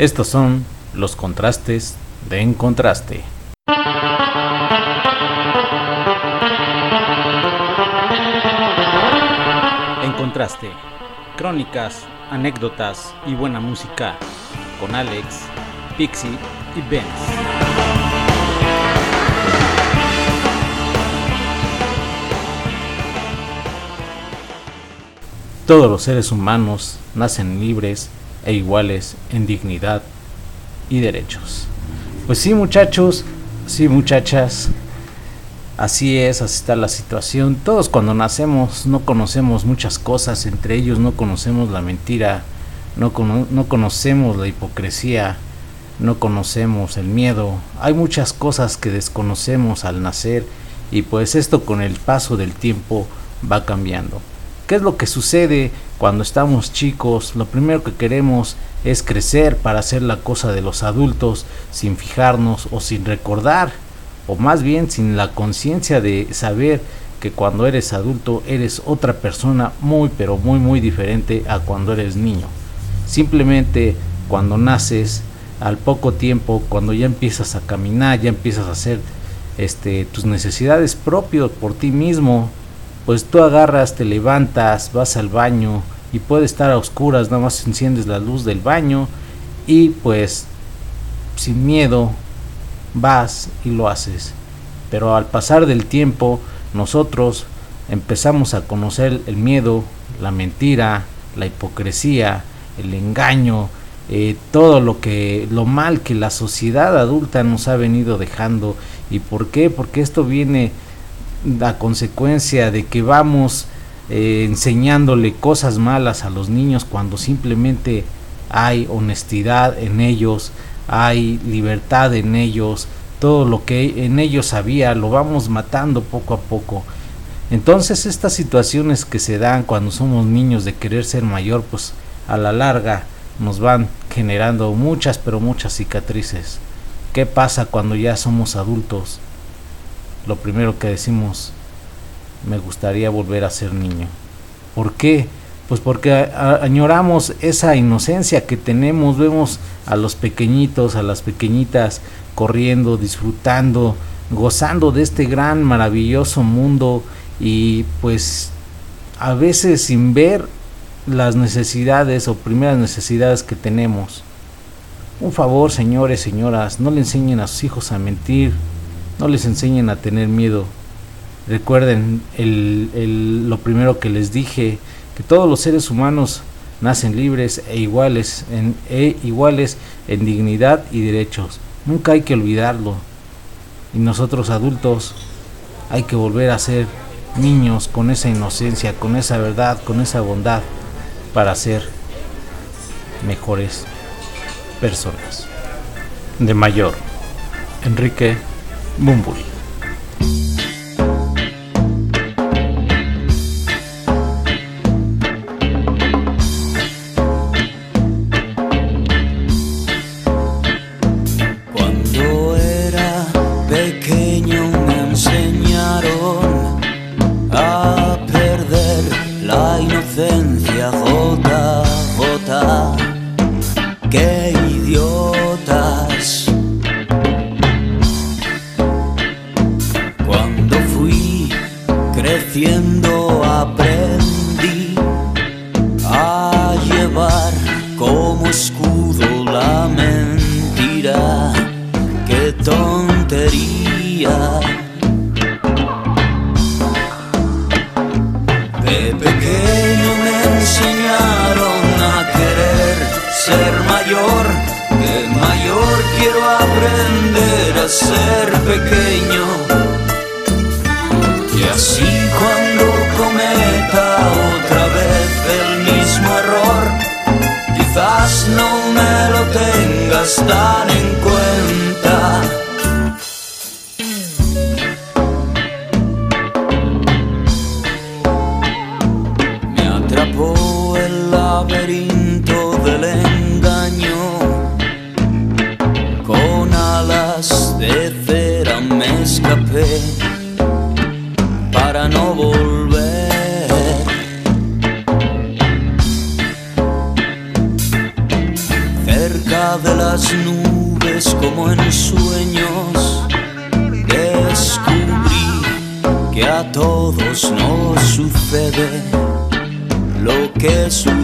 Estos son los contrastes de En Contraste. En Contraste, crónicas, anécdotas y buena música con Alex, Pixie y Benz. Todos los seres humanos nacen libres e iguales en dignidad y derechos. Pues sí muchachos, sí muchachas, así es, así está la situación. Todos cuando nacemos no conocemos muchas cosas, entre ellos no conocemos la mentira, no, no conocemos la hipocresía, no conocemos el miedo. Hay muchas cosas que desconocemos al nacer y pues esto con el paso del tiempo va cambiando. ¿Qué es lo que sucede cuando estamos chicos? Lo primero que queremos es crecer para hacer la cosa de los adultos sin fijarnos o sin recordar, o más bien sin la conciencia de saber que cuando eres adulto eres otra persona muy pero muy muy diferente a cuando eres niño. Simplemente cuando naces, al poco tiempo, cuando ya empiezas a caminar, ya empiezas a hacer este, tus necesidades propias por ti mismo, pues tú agarras, te levantas, vas al baño y puede estar a oscuras, nada más enciendes la luz del baño y pues sin miedo vas y lo haces. Pero al pasar del tiempo nosotros empezamos a conocer el miedo, la mentira, la hipocresía, el engaño, eh, todo lo que lo mal que la sociedad adulta nos ha venido dejando y por qué porque esto viene la consecuencia de que vamos eh, enseñándole cosas malas a los niños cuando simplemente hay honestidad en ellos, hay libertad en ellos, todo lo que en ellos había lo vamos matando poco a poco. Entonces estas situaciones que se dan cuando somos niños de querer ser mayor, pues a la larga nos van generando muchas pero muchas cicatrices. ¿Qué pasa cuando ya somos adultos? Lo primero que decimos, me gustaría volver a ser niño. ¿Por qué? Pues porque añoramos esa inocencia que tenemos, vemos a los pequeñitos, a las pequeñitas corriendo, disfrutando, gozando de este gran, maravilloso mundo y pues a veces sin ver las necesidades o primeras necesidades que tenemos. Un favor, señores, señoras, no le enseñen a sus hijos a mentir, no les enseñen a tener miedo. Recuerden el, lo primero que les dije, que todos los seres humanos nacen libres e iguales en, e iguales en dignidad y derechos. Nunca hay que olvidarlo. Y nosotros adultos hay que volver a ser niños con esa inocencia, con esa verdad, con esa bondad para ser mejores personas. De mayor, Enrique Bumburi. Creciendo aprendí a llevar como escudo la mentira. Qué tontería. De pequeño me enseñaron a querer ser mayor. De mayor quiero aprender a ser pequeño. Tan en cuenta. Me atrapó el laberinto del engaño. Con alas de cera me escapé para no volver. de las nubes como en sueños. Descubrí que a todos nos sucede lo que sucede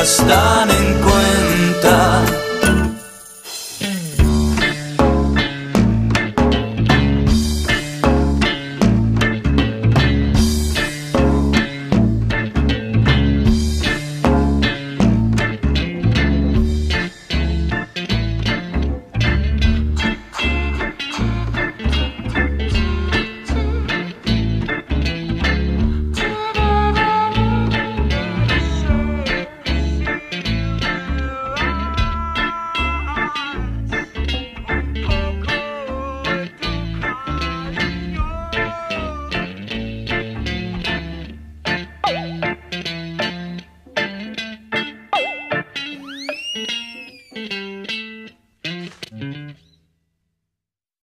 están en.